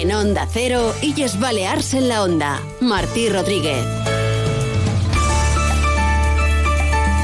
En Onda Cero, Illes Balears en la Onda. Martí Rodríguez.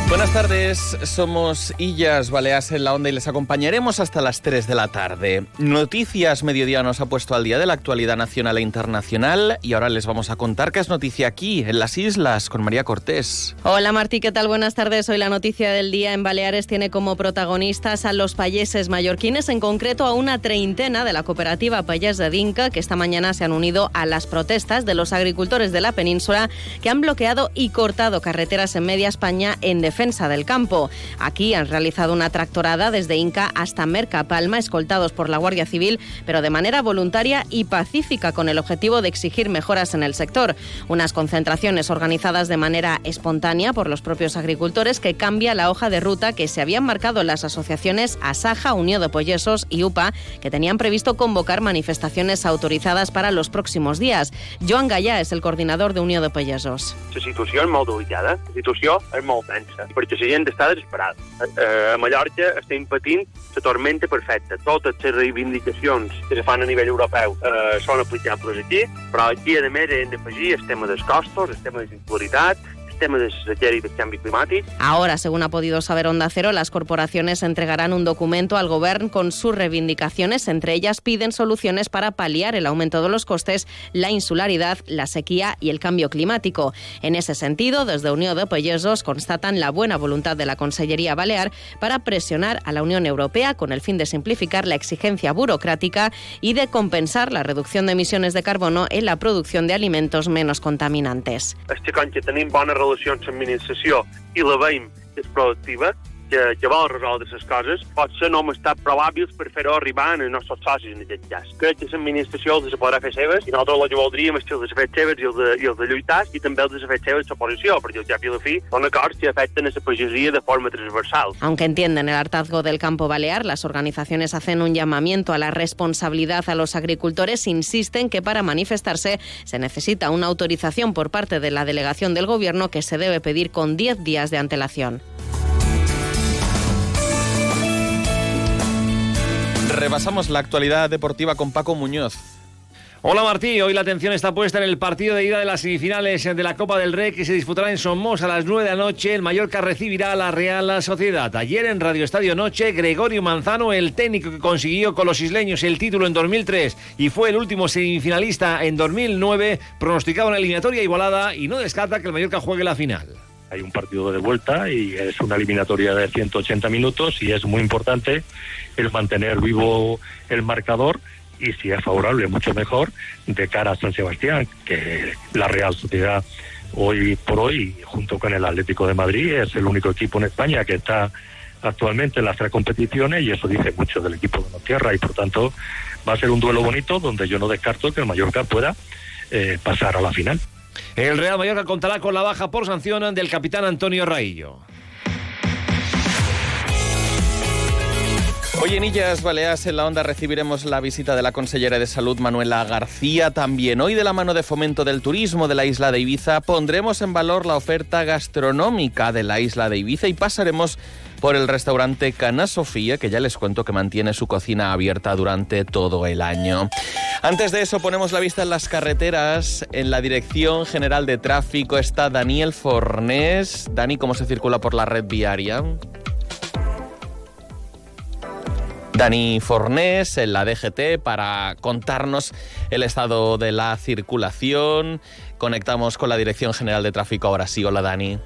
Buenas tardes, somos Illas Baleas en la Onda y les acompañaremos hasta las 3 de la tarde. Noticias Mediodía nos ha puesto al día de la actualidad nacional e internacional y ahora les vamos a contar qué es noticia aquí, en las islas, con María Cortés. Hola Martí, ¿qué tal? Buenas tardes. Hoy la noticia del día en Baleares tiene como protagonistas a los payeses mallorquines, en concreto a una treintena de la cooperativa Payés de Dinca, que esta mañana se han unido a las protestas de los agricultores de la península que han bloqueado y cortado carreteras en media España en defensa defensa del campo. Aquí han realizado una tractorada desde Inca hasta Merca Palma, escoltados por la Guardia Civil, pero de manera voluntaria y pacífica con el objetivo de exigir mejoras en el sector. Unas concentraciones organizadas de manera espontánea por los propios agricultores que cambia la hoja de ruta que se habían marcado las asociaciones Asaja, Unión de Pollesos y UPA, que tenían previsto convocar manifestaciones autorizadas para los próximos días. Joan Gallà es el coordinador de Unión de Pollesos. La situació és molt delicada, la situació és molt tensa perquè la gent està desesperada. Eh, a Mallorca estem patint la tormenta perfecta. Totes les reivindicacions que es fan a nivell europeu eh, són aplicables aquí, però aquí, a més, hem d'afegir el tema dels costos, el tema de la tema de sequera y de cambio climático. Ahora, según ha podido saber Onda Cero, las corporaciones entregarán un documento al Gobierno con sus reivindicaciones. Entre ellas piden soluciones para paliar el aumento de los costes, la insularidad, la sequía y el cambio climático. En ese sentido, desde Unión de Pollesos constatan la buena voluntad de la Consellería Balear para presionar a la Unión Europea con el fin de simplificar la exigencia burocrática y de compensar la reducción de emisiones de carbono en la producción de alimentos menos contaminantes. Este relacions amb i la que és productiva, que, que vol resoldre les coses, potser no hem estat probables per fer-ho arribar als nostres socis en aquest cas. Crec que l'administració els podrà fer seves i nosaltres el que voldríem és que els fet seves i els de, i els de lluitar i també els de fet seves l'oposició, perquè al cap i la fi són acords que afecten a la pagesia de forma transversal. Aunque entienden el hartazgo del campo balear, las organizaciones hacen un llamamiento a la responsabilidad a los agricultores, insisten que para manifestarse se necesita una autorización por parte de la delegación del Gobierno que se debe pedir con 10 días de antelación. Repasamos la actualidad deportiva con Paco Muñoz. Hola Martí, hoy la atención está puesta en el partido de ida de las semifinales de la Copa del Rey que se disputará en Somos a las 9 de la noche. El Mallorca recibirá a la Real Sociedad. Ayer en Radio Estadio Noche, Gregorio Manzano, el técnico que consiguió con los isleños el título en 2003 y fue el último semifinalista en 2009, pronosticaba una eliminatoria igualada y no descarta que el Mallorca juegue la final. Hay un partido de vuelta y es una eliminatoria de 180 minutos y es muy importante el mantener vivo el marcador y si es favorable, mucho mejor, de cara a San Sebastián, que la Real Sociedad hoy por hoy, junto con el Atlético de Madrid, es el único equipo en España que está actualmente en las tres competiciones y eso dice mucho del equipo de la tierra y por tanto va a ser un duelo bonito donde yo no descarto que el Mallorca pueda eh, pasar a la final. El Real Mallorca contará con la baja por sanción del capitán Antonio Raillo. Hoy en Illas Baleas en la Onda recibiremos la visita de la consellera de Salud Manuela García. También hoy de la mano de Fomento del Turismo de la isla de Ibiza pondremos en valor la oferta gastronómica de la isla de Ibiza y pasaremos por el restaurante Cana Sofía, que ya les cuento que mantiene su cocina abierta durante todo el año. Antes de eso ponemos la vista en las carreteras. En la Dirección General de Tráfico está Daniel Fornés. Dani, ¿cómo se circula por la red viaria? Dani Fornés en la DGT para contarnos el estado de la circulación. Conectamos con la Dirección General de Tráfico ahora sí. Hola Dani.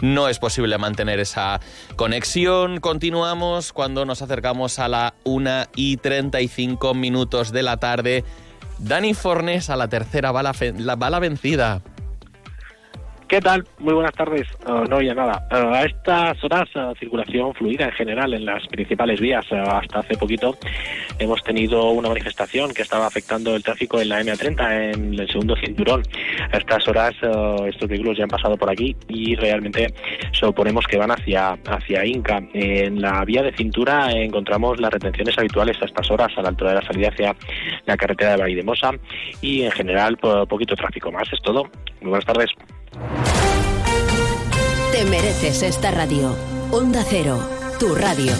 No es posible mantener esa conexión. Continuamos cuando nos acercamos a la 1 y 35 minutos de la tarde. Dani Fornés a la tercera bala, la bala vencida. ¿Qué tal? Muy buenas tardes. Uh, no oye nada. Uh, a estas horas, uh, circulación fluida en general en las principales vías. hasta hace poquito hemos tenido una manifestación que estaba afectando el tráfico en la M30, en el segundo cinturón. A estas horas, estos vehículos ya han pasado por aquí y realmente suponemos que van hacia, hacia Inca. En la vía de cintura encontramos las retenciones habituales a estas horas, a la altura de la salida hacia la carretera de Valledemosa y en general poquito tráfico más. Es todo. Muy buenas tardes. Te mereces esta radio. Onda Cero, tu radio.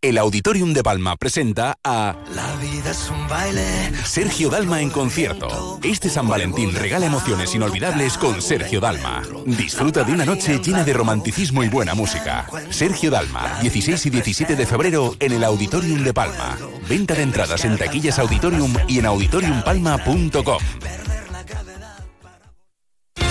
el Auditorium de Palma presenta a La vida es un baile. Sergio Dalma en concierto. Este San Valentín regala emociones inolvidables con Sergio Dalma. Disfruta de una noche llena de romanticismo y buena música. Sergio Dalma, 16 y 17 de febrero en el Auditorium de Palma. Venta de entradas en taquillas Auditorium y en auditoriumpalma.com.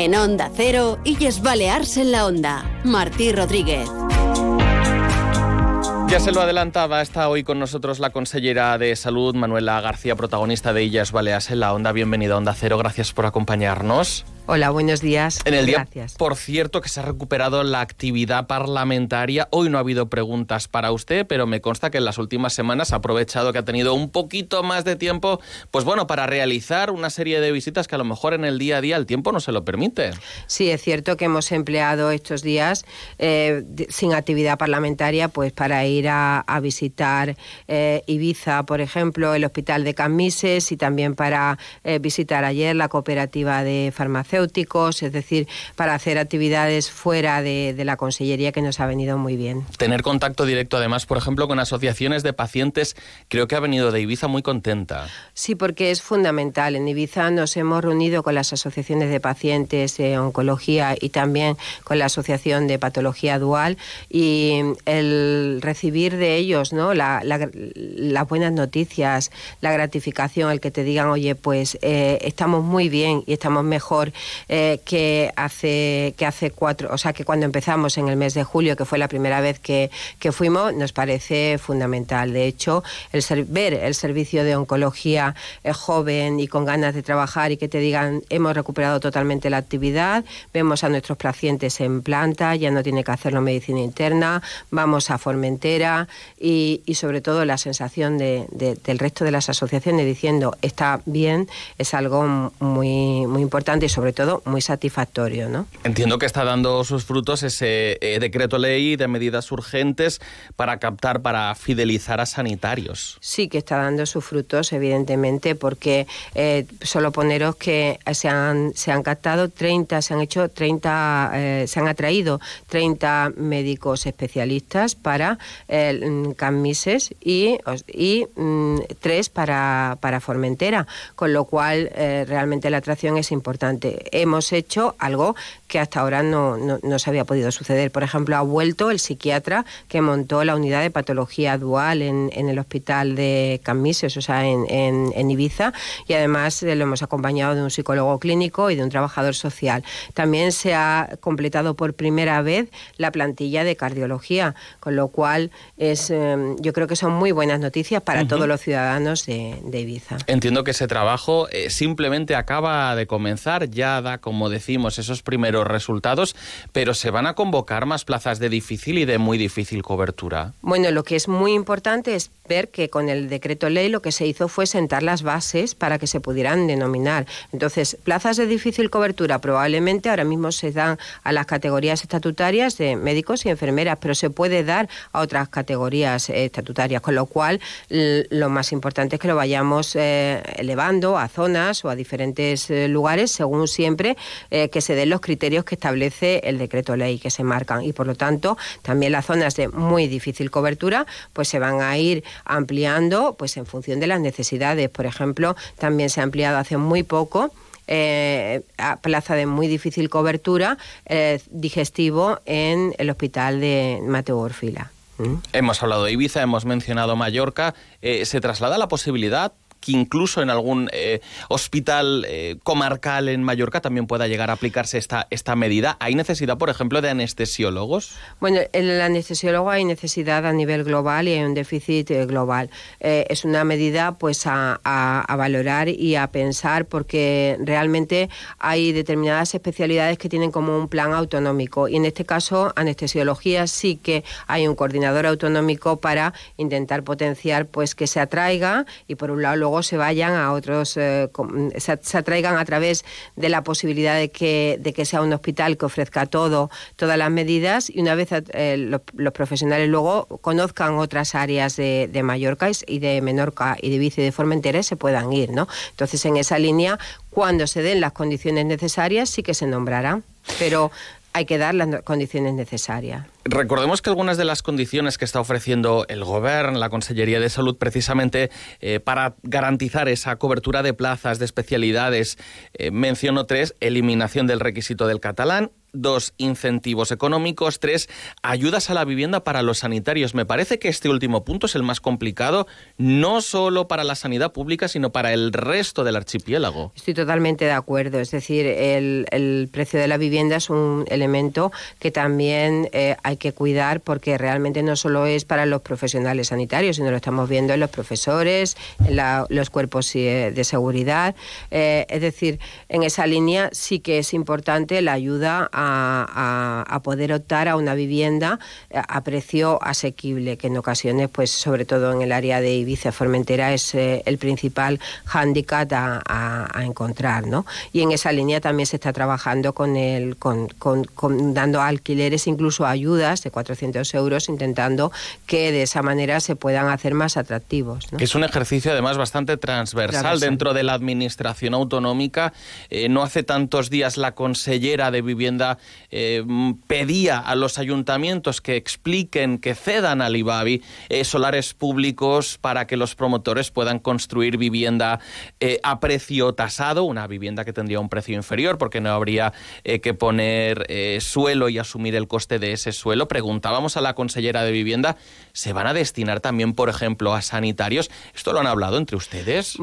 En Onda Cero, Illes Balears en la Onda. Martí Rodríguez. Ya se lo adelantaba, está hoy con nosotros la consellera de Salud, Manuela García, protagonista de Illas Baleares en la Onda. Bienvenida a Onda Cero, gracias por acompañarnos. Hola, buenos días. En el Gracias. día, por cierto, que se ha recuperado la actividad parlamentaria. Hoy no ha habido preguntas para usted, pero me consta que en las últimas semanas ha aprovechado que ha tenido un poquito más de tiempo, pues bueno, para realizar una serie de visitas que a lo mejor en el día a día el tiempo no se lo permite. Sí, es cierto que hemos empleado estos días eh, sin actividad parlamentaria pues para ir a, a visitar eh, Ibiza, por ejemplo, el Hospital de Camises y también para eh, visitar ayer la cooperativa de farmacéuticos, es decir, para hacer actividades fuera de, de la consellería que nos ha venido muy bien. Tener contacto directo, además, por ejemplo, con asociaciones de pacientes, creo que ha venido de Ibiza muy contenta. Sí, porque es fundamental. En Ibiza nos hemos reunido con las asociaciones de pacientes de oncología y también con la Asociación de Patología Dual y el recibir de ellos ¿no? La- la- las buenas noticias, la gratificación, el que te digan, oye, pues eh, estamos muy bien y estamos mejor eh, que, hace, que hace cuatro, o sea, que cuando empezamos en el mes de julio, que fue la primera vez que, que fuimos, nos parece fundamental. De hecho, el ser- ver el servicio de oncología eh, joven y con ganas de trabajar y que te digan hemos recuperado totalmente la actividad, vemos a nuestros pacientes en planta, ya no tiene que hacerlo medicina interna, vamos a Formentera y, y sobre todo la sensación de- de- del resto de las asociaciones diciendo está bien es algo muy, muy importante y sobre todo muy satisfactorio. ¿no? Entiendo que está dando sus frutos ese eh, decreto ley de medidas urgentes para captar, para fidelizar a sanitarios. Sí que está dando sus frutos, evidentemente, porque eh, solo poneros que se han, se han captado 30, se han hecho 30, eh, se han atraído 30 médicos especialistas para Camises y, y mm, tres para, para Formentera, con lo cual realmente la atracción es importante. Hemos hecho algo que hasta ahora no, no, no se había podido suceder. Por ejemplo, ha vuelto el psiquiatra que montó la unidad de patología dual en, en el hospital de Camises, o sea, en, en- en Ibiza, y además eh, lo hemos acompañado de un psicólogo clínico y de un trabajador social. También se ha completado por primera vez la plantilla de cardiología, con lo cual es, eh, yo creo que son muy buenas noticias para todos los ciudadanos de, de Ibiza. Entiendo que ese trabajo eh, simplemente acaba de comenzar, ya da, como decimos, esos primeros resultados, pero se van a convocar más plazas de difícil y de muy difícil cobertura. Bueno, lo que es muy importante es ver que con el decreto ley lo que se hizo fue sentar las bases para que se pudieran denominar. Entonces, plazas de difícil cobertura probablemente ahora mismo se dan a las categorías estatutarias de médicos y enfermeras, pero se puede dar a otras categorías eh, estatutarias, con lo cual lo más importante es que lo vayamos eh, elevando a zonas o a diferentes eh, lugares según siempre que se den los criterios que establece el decreto ley que se marcan y por lo tanto también las zonas de muy difícil cobertura pues se van a ir ampliando pues en función de las necesidades por ejemplo también se ha ampliado hace muy poco eh, a plaza de muy difícil cobertura eh, digestivo en el hospital de Mateo Orfila ¿Mm? Hemos hablado de Ibiza, hemos mencionado Mallorca. Eh, ¿Se traslada la posibilidad que incluso en algún eh, hospital eh, comarcal en Mallorca también pueda llegar a aplicarse esta, esta medida. ¿Hay necesidad, por ejemplo, de anestesiólogos? Bueno, el anestesiólogo hay necesidad a nivel global y hay un déficit eh, global. es una medida pues a, a, valorar y a pensar porque realmente hay determinadas especialidades que tienen como un plan autonómico y en este caso anestesiología sí que hay un coordinador autonómico para intentar potenciar pues que se atraiga y por un lado luego se vayan a otros, eh, se, atraigan a través de la posibilidad de que, de que sea un hospital que ofrezca todo, todas las medidas y una vez eh, los, profesionales luego conozcan otras áreas de, de, Mallorca y de Menorca y de Vice de Formentera se puedan ir, ¿no? Entonces en esa línea, cuando se den las condiciones necesarias, sí que se nombrará. Pero hay que dar las condiciones necesarias. Recordemos que algunas de las condiciones que está ofreciendo el Gobierno, la Consellería de Salud, precisamente eh, para garantizar esa cobertura de plazas, de especialidades, eh, menciono tres, eliminación del requisito del catalán, dos, incentivos económicos, tres, ayudas a la vivienda para los sanitarios. Me parece que este último punto es el más complicado, no solo para la sanidad pública, sino para el resto del archipiélago. Estoy totalmente de acuerdo, es decir, el, precio de la vivienda es un elemento que también eh, hay que cuidar porque realmente no solo es para los profesionales sanitarios, sino lo estamos viendo en los profesores, en los cuerpos eh, de seguridad. Eh, es decir, en esa línea sí que es importante la ayuda a, poder optar a una vivienda eh, a precio asequible, que en ocasiones, pues sobre todo en el área de Ibiza Formentera, es el principal hándicap a, encontrar. ¿no? Y en esa línea también se está trabajando con, el, con, con dando alquileres, incluso ayuda de 400 euros intentando que de esa manera se puedan hacer más atractivos. es un ejercicio además bastante transversal, dentro de la administración autonómica. Eh, no hace tantos días la consellera de vivienda eh, pedía a los ayuntamientos que expliquen, que cedan al IBABI eh, solares públicos para que los promotores puedan construir vivienda a precio tasado, una vivienda que tendría un precio inferior porque no habría que poner suelo y asumir el coste de ese suelo preguntábamos a la consellera de Vivienda, ¿se van a destinar también, por ejemplo, a sanitarios? ¿Esto lo han hablado entre ustedes?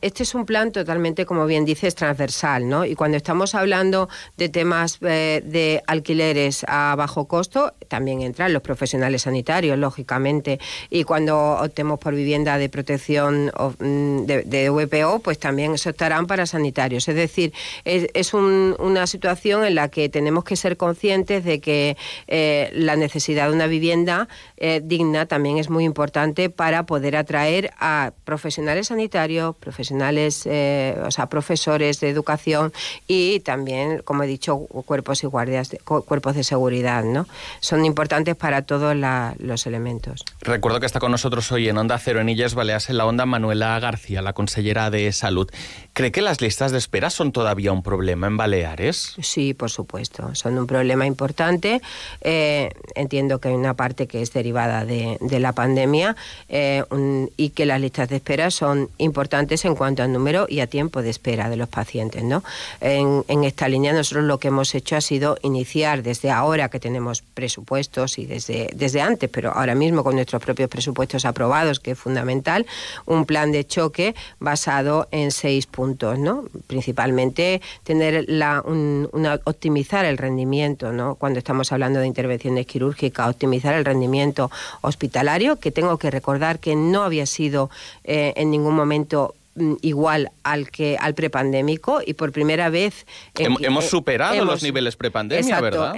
Este es un plan totalmente, como bien dices, transversal, ¿no? Y cuando estamos hablando de temas eh, de alquileres a bajo costo, también entran los profesionales sanitarios, lógicamente. Y cuando optemos por vivienda de protección mm, de, VPO, pues también eso estarán para sanitarios. Es decir, es, una situación en la que tenemos que ser conscientes de que eh, la necesidad de una vivienda eh, digna también es muy importante para poder atraer a profesionales sanitarios, profesionales, o sea, profesores de educación y también, como he dicho, cuerpos y guardias, de, cuerpos de seguridad, ¿no? Son importantes para todos los elementos. Recuerdo que está con nosotros hoy en Onda Cero en Illes Baleas en la Onda Manuela García, la consellera de Salud. ¿Cree que las listas de espera son todavía un problema en Baleares? Sí, por supuesto, son un problema importante. Eh, entiendo que hay una parte que es derivada de, la pandemia eh, y que las listas de espera son importantes en cuanto al número y a tiempo de espera de los pacientes. ¿no? En, esta línea nosotros lo que hemos hecho ha sido iniciar desde ahora que tenemos presupuestos y desde, desde antes, pero ahora mismo con nuestros propios presupuestos aprobados, que es fundamental, un plan de choque basado en seis puntos. ¿no? Principalmente tener la, optimizar el rendimiento ¿no? cuando estamos hablando de intervenciones quirúrgicas, optimizar el rendimiento hospitalario, que tengo que recordar que no había sido eh, en ningún momento igual al que al prepandémico y por primera vez hemos superado los niveles prepandemia, ¿verdad?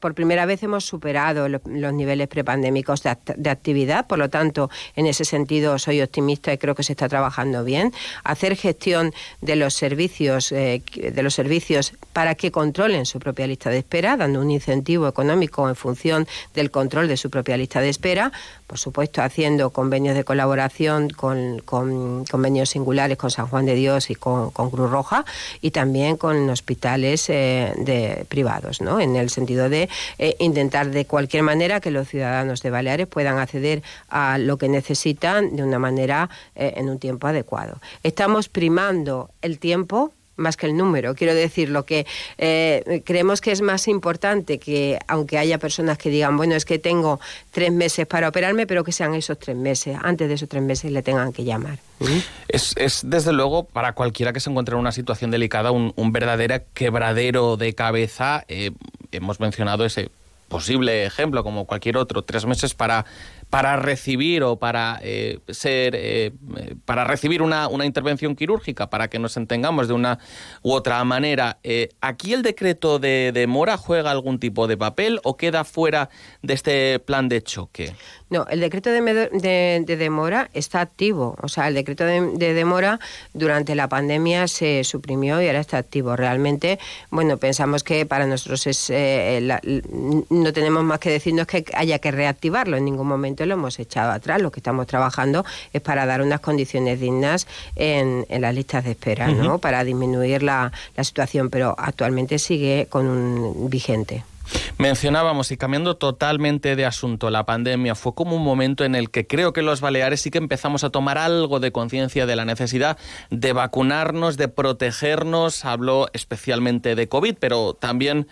por primera vez hemos superado los niveles prepandémicos de, actividad, por lo tanto, en ese sentido soy optimista y creo que se está trabajando bien. Hacer gestión de los servicios eh, de los servicios para que controlen su propia lista de espera, dando un incentivo económico en función del control de su propia lista de espera, por supuesto haciendo convenios de colaboración con, con convenios singulares con San Juan de Dios y con, Cruz Roja y también con hospitales eh, de, privados, ¿no? en el sentido de eh, intentar de cualquier manera que los ciudadanos de Baleares puedan acceder a lo que necesitan de una manera eh, en un tiempo adecuado. Estamos primando el tiempo más que el número. Quiero decir, lo que eh, creemos que es más importante que, aunque haya personas que digan, bueno, es que tengo tres meses para operarme, pero que sean esos tres meses. Antes de esos tres meses le tengan que llamar. Es, desde luego, para cualquiera que se encuentre en una situación delicada, un, verdadero quebradero de cabeza. Eh, hemos mencionado ese posible ejemplo, como cualquier otro, tres meses para para recibir o para eh, ser eh, para recibir una, una, intervención quirúrgica para que nos entendamos de una u otra manera eh, aquí el decreto de demora juega algún tipo de papel o queda fuera de este plan de choque no el decreto de, demora está activo. O sea el decreto de, demora durante la pandemia se suprimió y ahora está activo. Realmente bueno pensamos que para nosotros es no tenemos más que decirnos que haya que reactivarlo en ningún momento lo hemos echado atrás. Lo que estamos trabajando es para dar unas condiciones dignas en, las listas de espera, ¿no? Para disminuir la, situación, pero actualmente sigue con un vigente. Mencionábamos, y cambiando totalmente de asunto, la pandemia fue como un momento en el que creo que los Baleares sí que empezamos a tomar algo de conciencia de la necesidad de vacunarnos, de protegernos. Hablo especialmente de COVID, pero también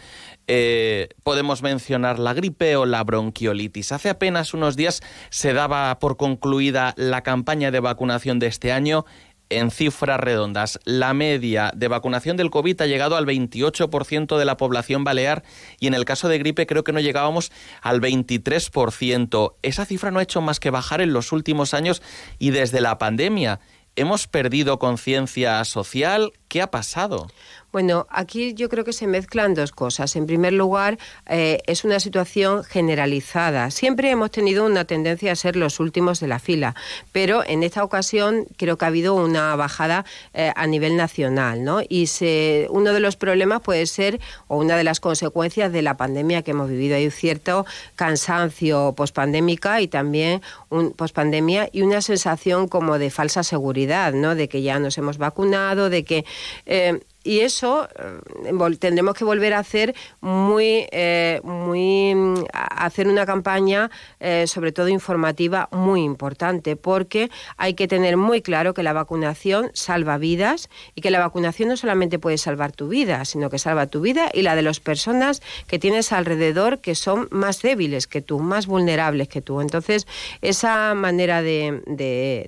eh, podemos mencionar la gripe o la bronquiolitis. Hace apenas unos días se daba por concluida la campaña de vacunación de este año en cifras redondas. La media de vacunación del COVID ha llegado al 28% de la población balear y en el caso de gripe creo que no llegábamos al 23%. Esa cifra no ha hecho más que bajar en los últimos años y desde la pandemia. ¿Hemos perdido conciencia social? ¿Qué ha pasado? Bueno, aquí yo creo que se mezclan dos cosas. En primer lugar, eh, es una situación generalizada. Siempre hemos tenido una tendencia a ser los últimos de la fila, pero en esta ocasión creo que ha habido una bajada eh, a nivel nacional, ¿no? Y se, uno de los problemas puede ser, o una de las consecuencias de la pandemia que hemos vivido, hay un cierto cansancio pospandémica y también un pospandemia y una sensación como de falsa seguridad, ¿no? De que ya nos hemos vacunado, de que eh, y eso eh, tendremos que volver a hacer muy, eh, muy hacer una campaña eh, sobre todo informativa muy importante porque hay que tener muy claro que la vacunación salva vidas y que la vacunación no solamente puede salvar tu vida sino que salva tu vida y la de las personas que tienes alrededor que son más débiles que tú más vulnerables que tú. Entonces esa manera de,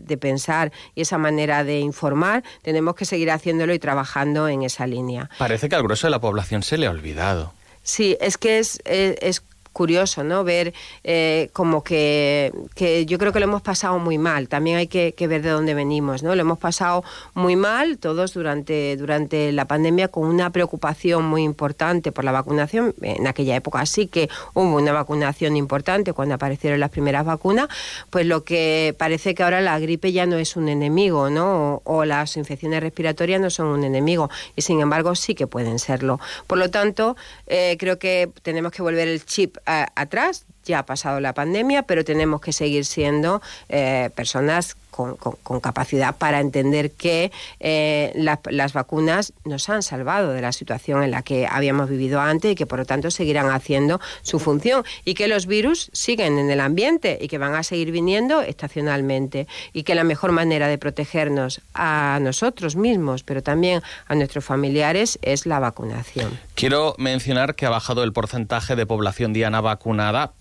de pensar y esa manera de informar tenemos que seguir haciéndolo y trabajando en esa línea. Parece que al grueso de la población se le ha olvidado. Sí, es que es, es curioso, ¿no? Ver eh, como que, que, yo creo que lo hemos pasado muy mal. También hay que, ver de dónde venimos, ¿no? Lo hemos pasado muy mal todos durante, durante la pandemia con una preocupación muy importante por la vacunación. En aquella época sí que hubo una vacunación importante cuando aparecieron las primeras vacunas, pues lo que parece que ahora la gripe ya no es un enemigo, ¿no? O, las infecciones respiratorias no son un enemigo y sin embargo sí que pueden serlo. Por lo tanto, eh, creo que tenemos que volver el chip atrás, ya ha pasado la pandemia, pero tenemos que seguir siendo eh, personas con, capacidad para entender que eh, las vacunas nos han salvado de la situación en la que habíamos vivido antes y que por lo tanto seguirán haciendo su función y que los virus siguen en el ambiente y que van a seguir viniendo estacionalmente y que la mejor manera de protegernos a nosotros mismos, pero también a nuestros familiares, es la vacunación. Quiero mencionar que ha bajado el porcentaje de población diana vacunada,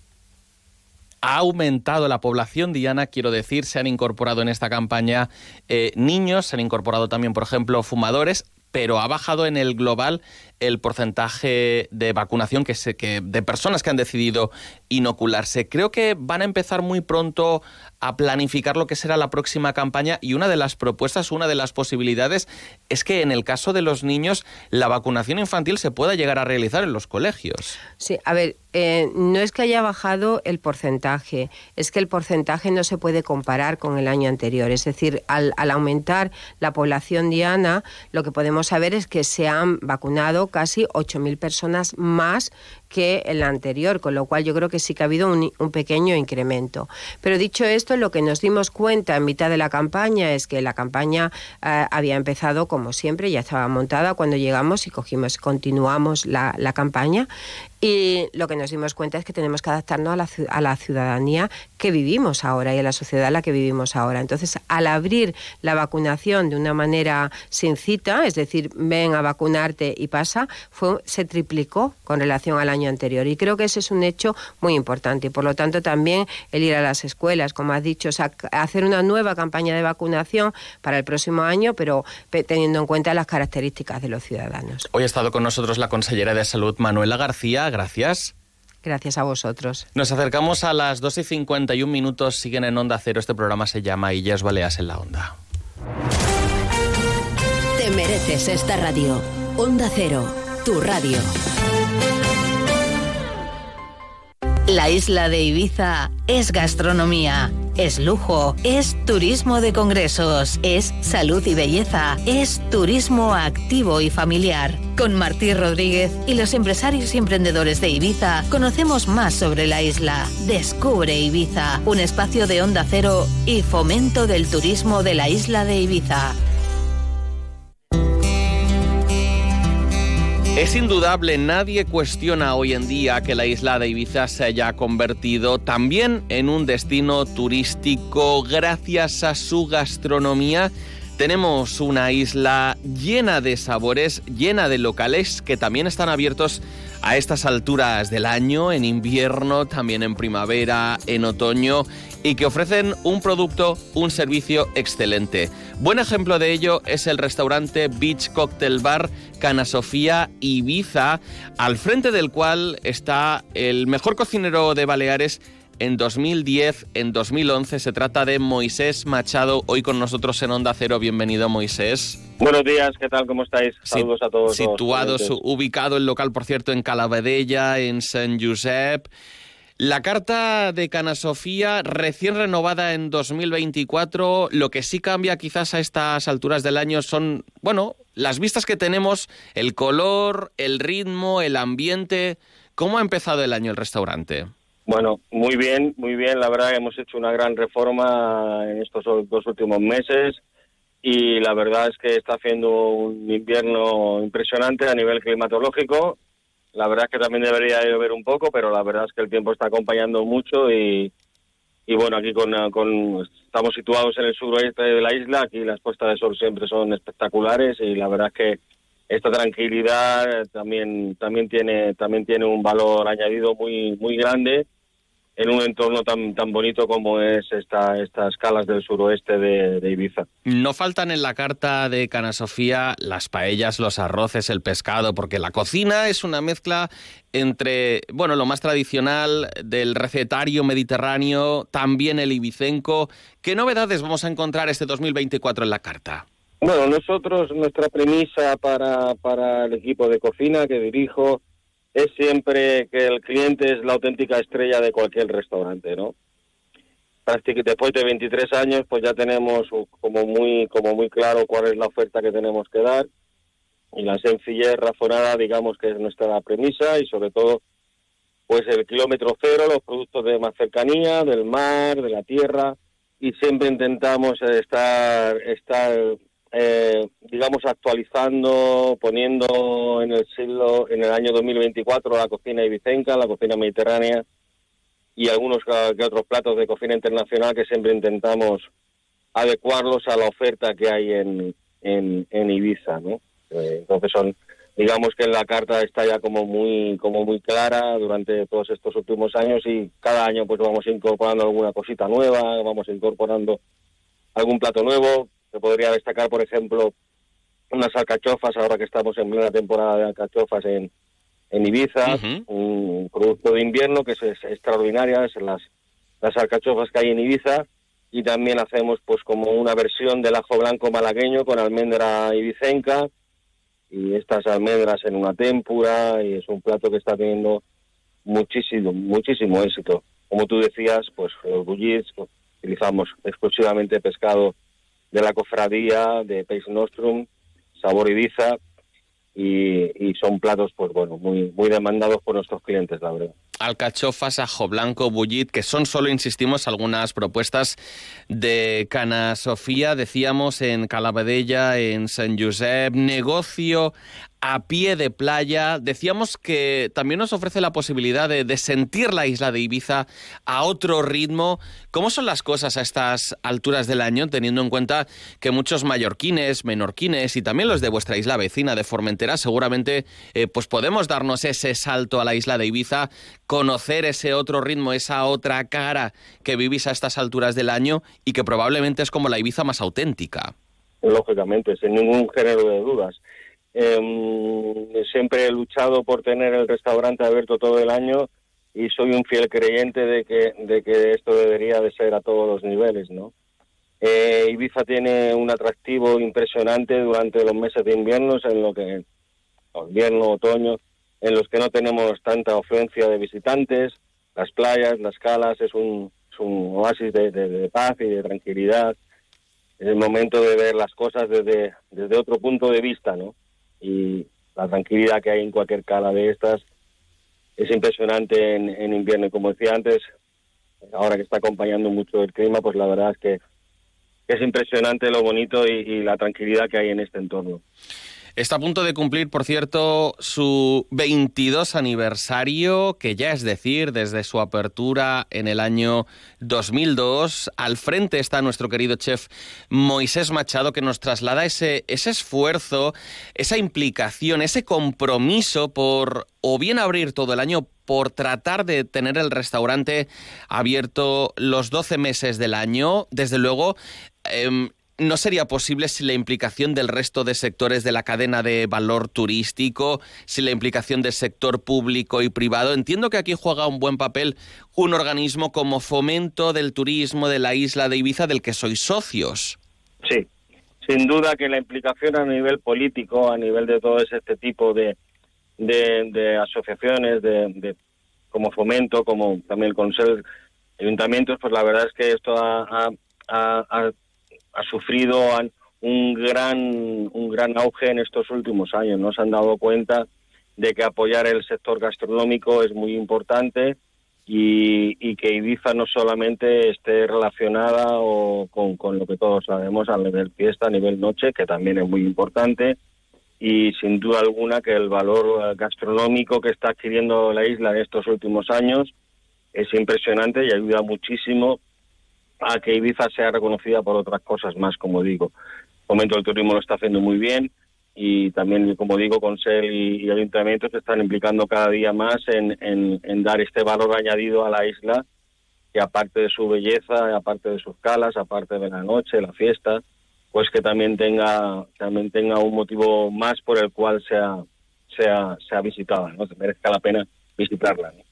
ha aumentado la población diana, quiero decir, se han incorporado en esta campaña eh, niños, se han incorporado también, por ejemplo, fumadores, pero ha bajado en el global el porcentaje de vacunación que, se, que de personas que han decidido inocularse. Creo que van a empezar muy pronto a planificar lo que será la próxima campaña y una de las propuestas, una de las posibilidades es que en el caso de los niños la vacunación infantil se pueda llegar a realizar en los colegios. Sí, a ver, eh, no es que haya bajado el porcentaje, es que el porcentaje no se puede comparar con el año anterior. Es decir, al, al aumentar la población diana, lo que podemos saber es que se han vacunado casi 8.000 personas más que en la anterior, con lo cual yo creo que sí que ha habido un, pequeño incremento. Pero dicho esto, lo que nos dimos cuenta en mitad de la campaña es que la campaña eh, había empezado como siempre, ya estaba montada cuando llegamos y cogimos, continuamos la campaña y lo que nos dimos cuenta es que tenemos que adaptarnos a la, a la, ciudadanía que vivimos ahora y a la sociedad en la que vivimos ahora. Entonces, al abrir la vacunación de una manera sin cita, es decir, ven a vacunarte y pasa, fue, se triplicó con relación al año anterior. Y creo que ese es un hecho muy importante. Y por lo tanto, también el ir a las escuelas, como has dicho, hacer una nueva campaña de vacunación para el próximo año, pero teniendo en cuenta las características de los ciudadanos. Hoy ha estado con nosotros la consellera de Salud, Manuela García gracias. Gracias a vosotros. Nos acercamos a las 2 y 51 minutos. Siguen en Onda Cero. Este programa se llama Illas Baleas en la Onda. Te mereces esta radio. Onda Cero, tu radio. La isla de Ibiza es gastronomía, es lujo, es turismo de congresos, es salud y belleza, es turismo activo y familiar. Con Martí Rodríguez y los empresarios y emprendedores de Ibiza conocemos más sobre la isla. Descubre Ibiza, un espacio de onda cero y fomento del turismo de la isla de Ibiza. Es indudable, nadie cuestiona hoy en día que la isla de Ibiza se haya convertido también en un destino turístico gracias a su gastronomía. Tenemos una isla llena de sabores, llena de locales que también están abiertos a estas alturas del año, en invierno, también en primavera, en otoño, y que ofrecen un producto, un servicio excelente. Buen ejemplo de ello es el restaurante Beach Cocktail Bar Cana Sofía Ibiza, al frente del cual está el mejor cocinero de Baleares en 2010, en 2011. Se trata de Moisés Machado, hoy con nosotros en Onda Cero. Bienvenido, Moisés. Buenos días, ¿qué tal? ¿Cómo estáis? Saludos a todos. Situado, ubicado el local, por cierto, en Calavadella, en San Josep. La carta de Cana Sofía, recién renovada en 2024, lo que sí cambia quizás a estas alturas del año son, bueno, las vistas que tenemos, el color, el ritmo, el ambiente. ¿Cómo ha empezado el año el restaurante? Bueno, muy bien, muy bien. La verdad hemos hecho una gran reforma en estos dos últimos meses y la verdad es que está haciendo un invierno impresionante a nivel climatológico la verdad es que también debería llover un poco, pero la verdad es que el tiempo está acompañando mucho y, bueno, aquí con, con, estamos situados en el suroeste de la isla, aquí las puestas de sol siempre son espectaculares y la verdad es que esta tranquilidad también también tiene también tiene un valor añadido muy muy grande en un entorno tan, tan bonito como es esta, estas calas del suroeste de, Ibiza. No faltan en la carta de Cana Sofía las paellas, los arroces, el pescado, porque la cocina es una mezcla entre, bueno, lo más tradicional del recetario mediterráneo, también el ibicenco. ¿Qué novedades vamos a encontrar este 2024 en la carta? Bueno, nosotros, nuestra premisa para, para el equipo de cocina que dirijo es siempre que el cliente es la auténtica estrella de cualquier restaurante, ¿no? Después de 23 años, pues ya tenemos como muy, claro cuál es la oferta que tenemos que dar y la sencillez razonada, digamos que es nuestra premisa y sobre todo, pues el kilómetro cero, los productos de más cercanía, del mar, de la tierra y siempre intentamos estar eh, digamos, actualizando, poniendo en el siglo, en el año 2024 la cocina ibicenca, la cocina mediterránea y algunos que otros platos de cocina internacional que siempre intentamos adecuarlos a la oferta que hay en, en, Ibiza, ¿no? Eh, entonces son, digamos que la carta está ya como muy, como muy clara durante todos estos últimos años y cada año pues vamos incorporando alguna cosita nueva, vamos incorporando algún plato nuevo, se podría destacar, por ejemplo, unas alcachofas, ahora que estamos en plena temporada de alcachofas en, en Ibiza, un producto de invierno que es, extraordinaria, es las, las alcachofas que hay en Ibiza, y también hacemos pues como una versión del ajo blanco malagueño con almendra ibicenca, y estas almendras en una témpura, y es un plato que está teniendo muchísimo, muchísimo éxito. Como tú decías, pues los utilizamos exclusivamente pescado de la cofradía de Peix Nostrum, Sabor Ibiza, y, son platos, pues bueno, muy, muy demandados por nuestros clientes, la verdad. Alcachofas, ajo blanco, bullit, que son solo, insistimos, algunas propuestas de Cana Sofía, decíamos en Calabadella, en San Josep, negocio a pie de playa. Decíamos que también nos ofrece la posibilidad de, sentir la isla de Ibiza a otro ritmo. ¿Cómo son las cosas a estas alturas del año, teniendo en cuenta que muchos mallorquines, menorquines y también los de vuestra isla vecina de Formentera seguramente eh, pues podemos darnos ese salto a la isla de Ibiza, conocer ese otro ritmo, esa otra cara que vivís a estas alturas del año y que probablemente es como la Ibiza más auténtica? Lógicamente, sin ningún género de dudas. Eh, siempre he luchado por tener el restaurante abierto todo el año y soy un fiel creyente de que, de que esto debería de ser a todos los niveles, ¿no? Eh, Ibiza tiene un atractivo impresionante durante los meses de invierno, en lo que invierno, otoño, en los que no tenemos tanta ofensa de visitantes, las playas, las calas, es un, oasis de, de, paz y de tranquilidad. Es el momento de ver las cosas desde, desde otro punto de vista, ¿no? Y la tranquilidad que hay en cualquier cala de estas es impresionante en, invierno. Y como decía antes, ahora que está acompañando mucho el clima, pues la verdad es que es impresionante lo bonito y la tranquilidad que hay en este entorno. Está a punto de cumplir, por cierto, su 22 aniversario, que ya es decir, desde su apertura en el año 2002. Al frente está nuestro querido chef Moisés Machado, que nos traslada ese, esfuerzo, esa implicación, ese compromiso por o bien abrir todo el año por tratar de tener el restaurante abierto los 12 meses del año. Desde luego, em, no sería posible sin la implicación del resto de sectores de la cadena de valor turístico, sin la implicación del sector público y privado. Entiendo que aquí juega un buen papel un organismo como Fomento del Turismo de la isla de Ibiza, del que sois socios. Sí, sin duda que la implicación a nivel político, a nivel de todo este tipo de, de, asociaciones, de, como Fomento, como también el Consejo de Ayuntamientos, pues la verdad es que esto ha ha sufrido un gran, un gran auge en estos últimos años. No se han dado cuenta de que apoyar el sector gastronómico es muy importante y, que Ibiza no solamente esté relacionada o con, lo que todos sabemos a nivel fiesta, a nivel noche, que también es muy importante, y sin duda alguna que el valor gastronómico que está adquiriendo la isla en estos últimos años es impresionante y ayuda muchísimo a que Ibiza sea reconocida por otras cosas más, como digo. El momento del turismo lo está haciendo muy bien y también, como digo, Consel y, y ayuntamientos se están implicando cada día más en, dar este valor añadido a la isla, que aparte de su belleza, aparte de sus calas, aparte de la noche, la fiesta, pues que también tenga también tenga un motivo más por el cual sea sea sea visitada, no se merezca la pena visitarla. Eh,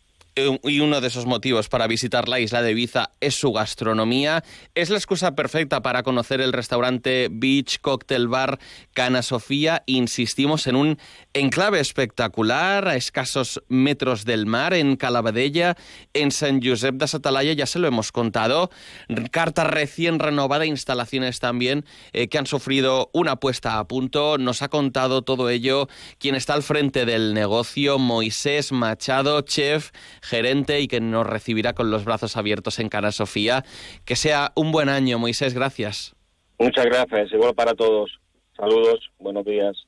y uno de esos motivos para visitar la isla de Ibiza es su gastronomía. Es la excusa perfecta para conocer el restaurante Beach Cocktail Bar Cana Sofía. Insistimos en un enclave espectacular a escasos metros del mar en Calabadella, en San Josep de Satalaya, ya se lo hemos contado. Carta recién renovada, instalaciones también eh, que han sufrido una puesta a punto. Nos ha contado todo ello quien está al frente del negocio, Moisés Machado, chef gerente y que nos recibirá con los brazos abiertos en Cana Sofía. Que sea un buen año, Moisés, gracias. Muchas gracias, igual para todos. Saludos, buenos días.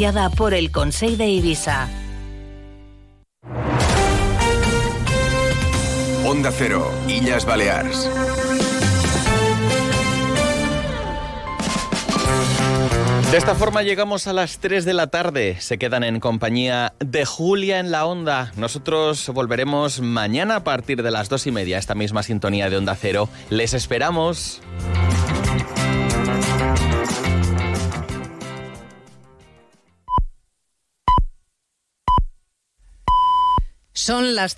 financiada por el Consejo de Ibiza. Onda Cero, Illas Balears. De esta forma llegamos a las 3 de la tarde. Se quedan en compañía de Julia en la Onda. Nosotros volveremos mañana a partir de las 2 y media, esta misma sintonía de Onda Cero. Les esperamos. Son las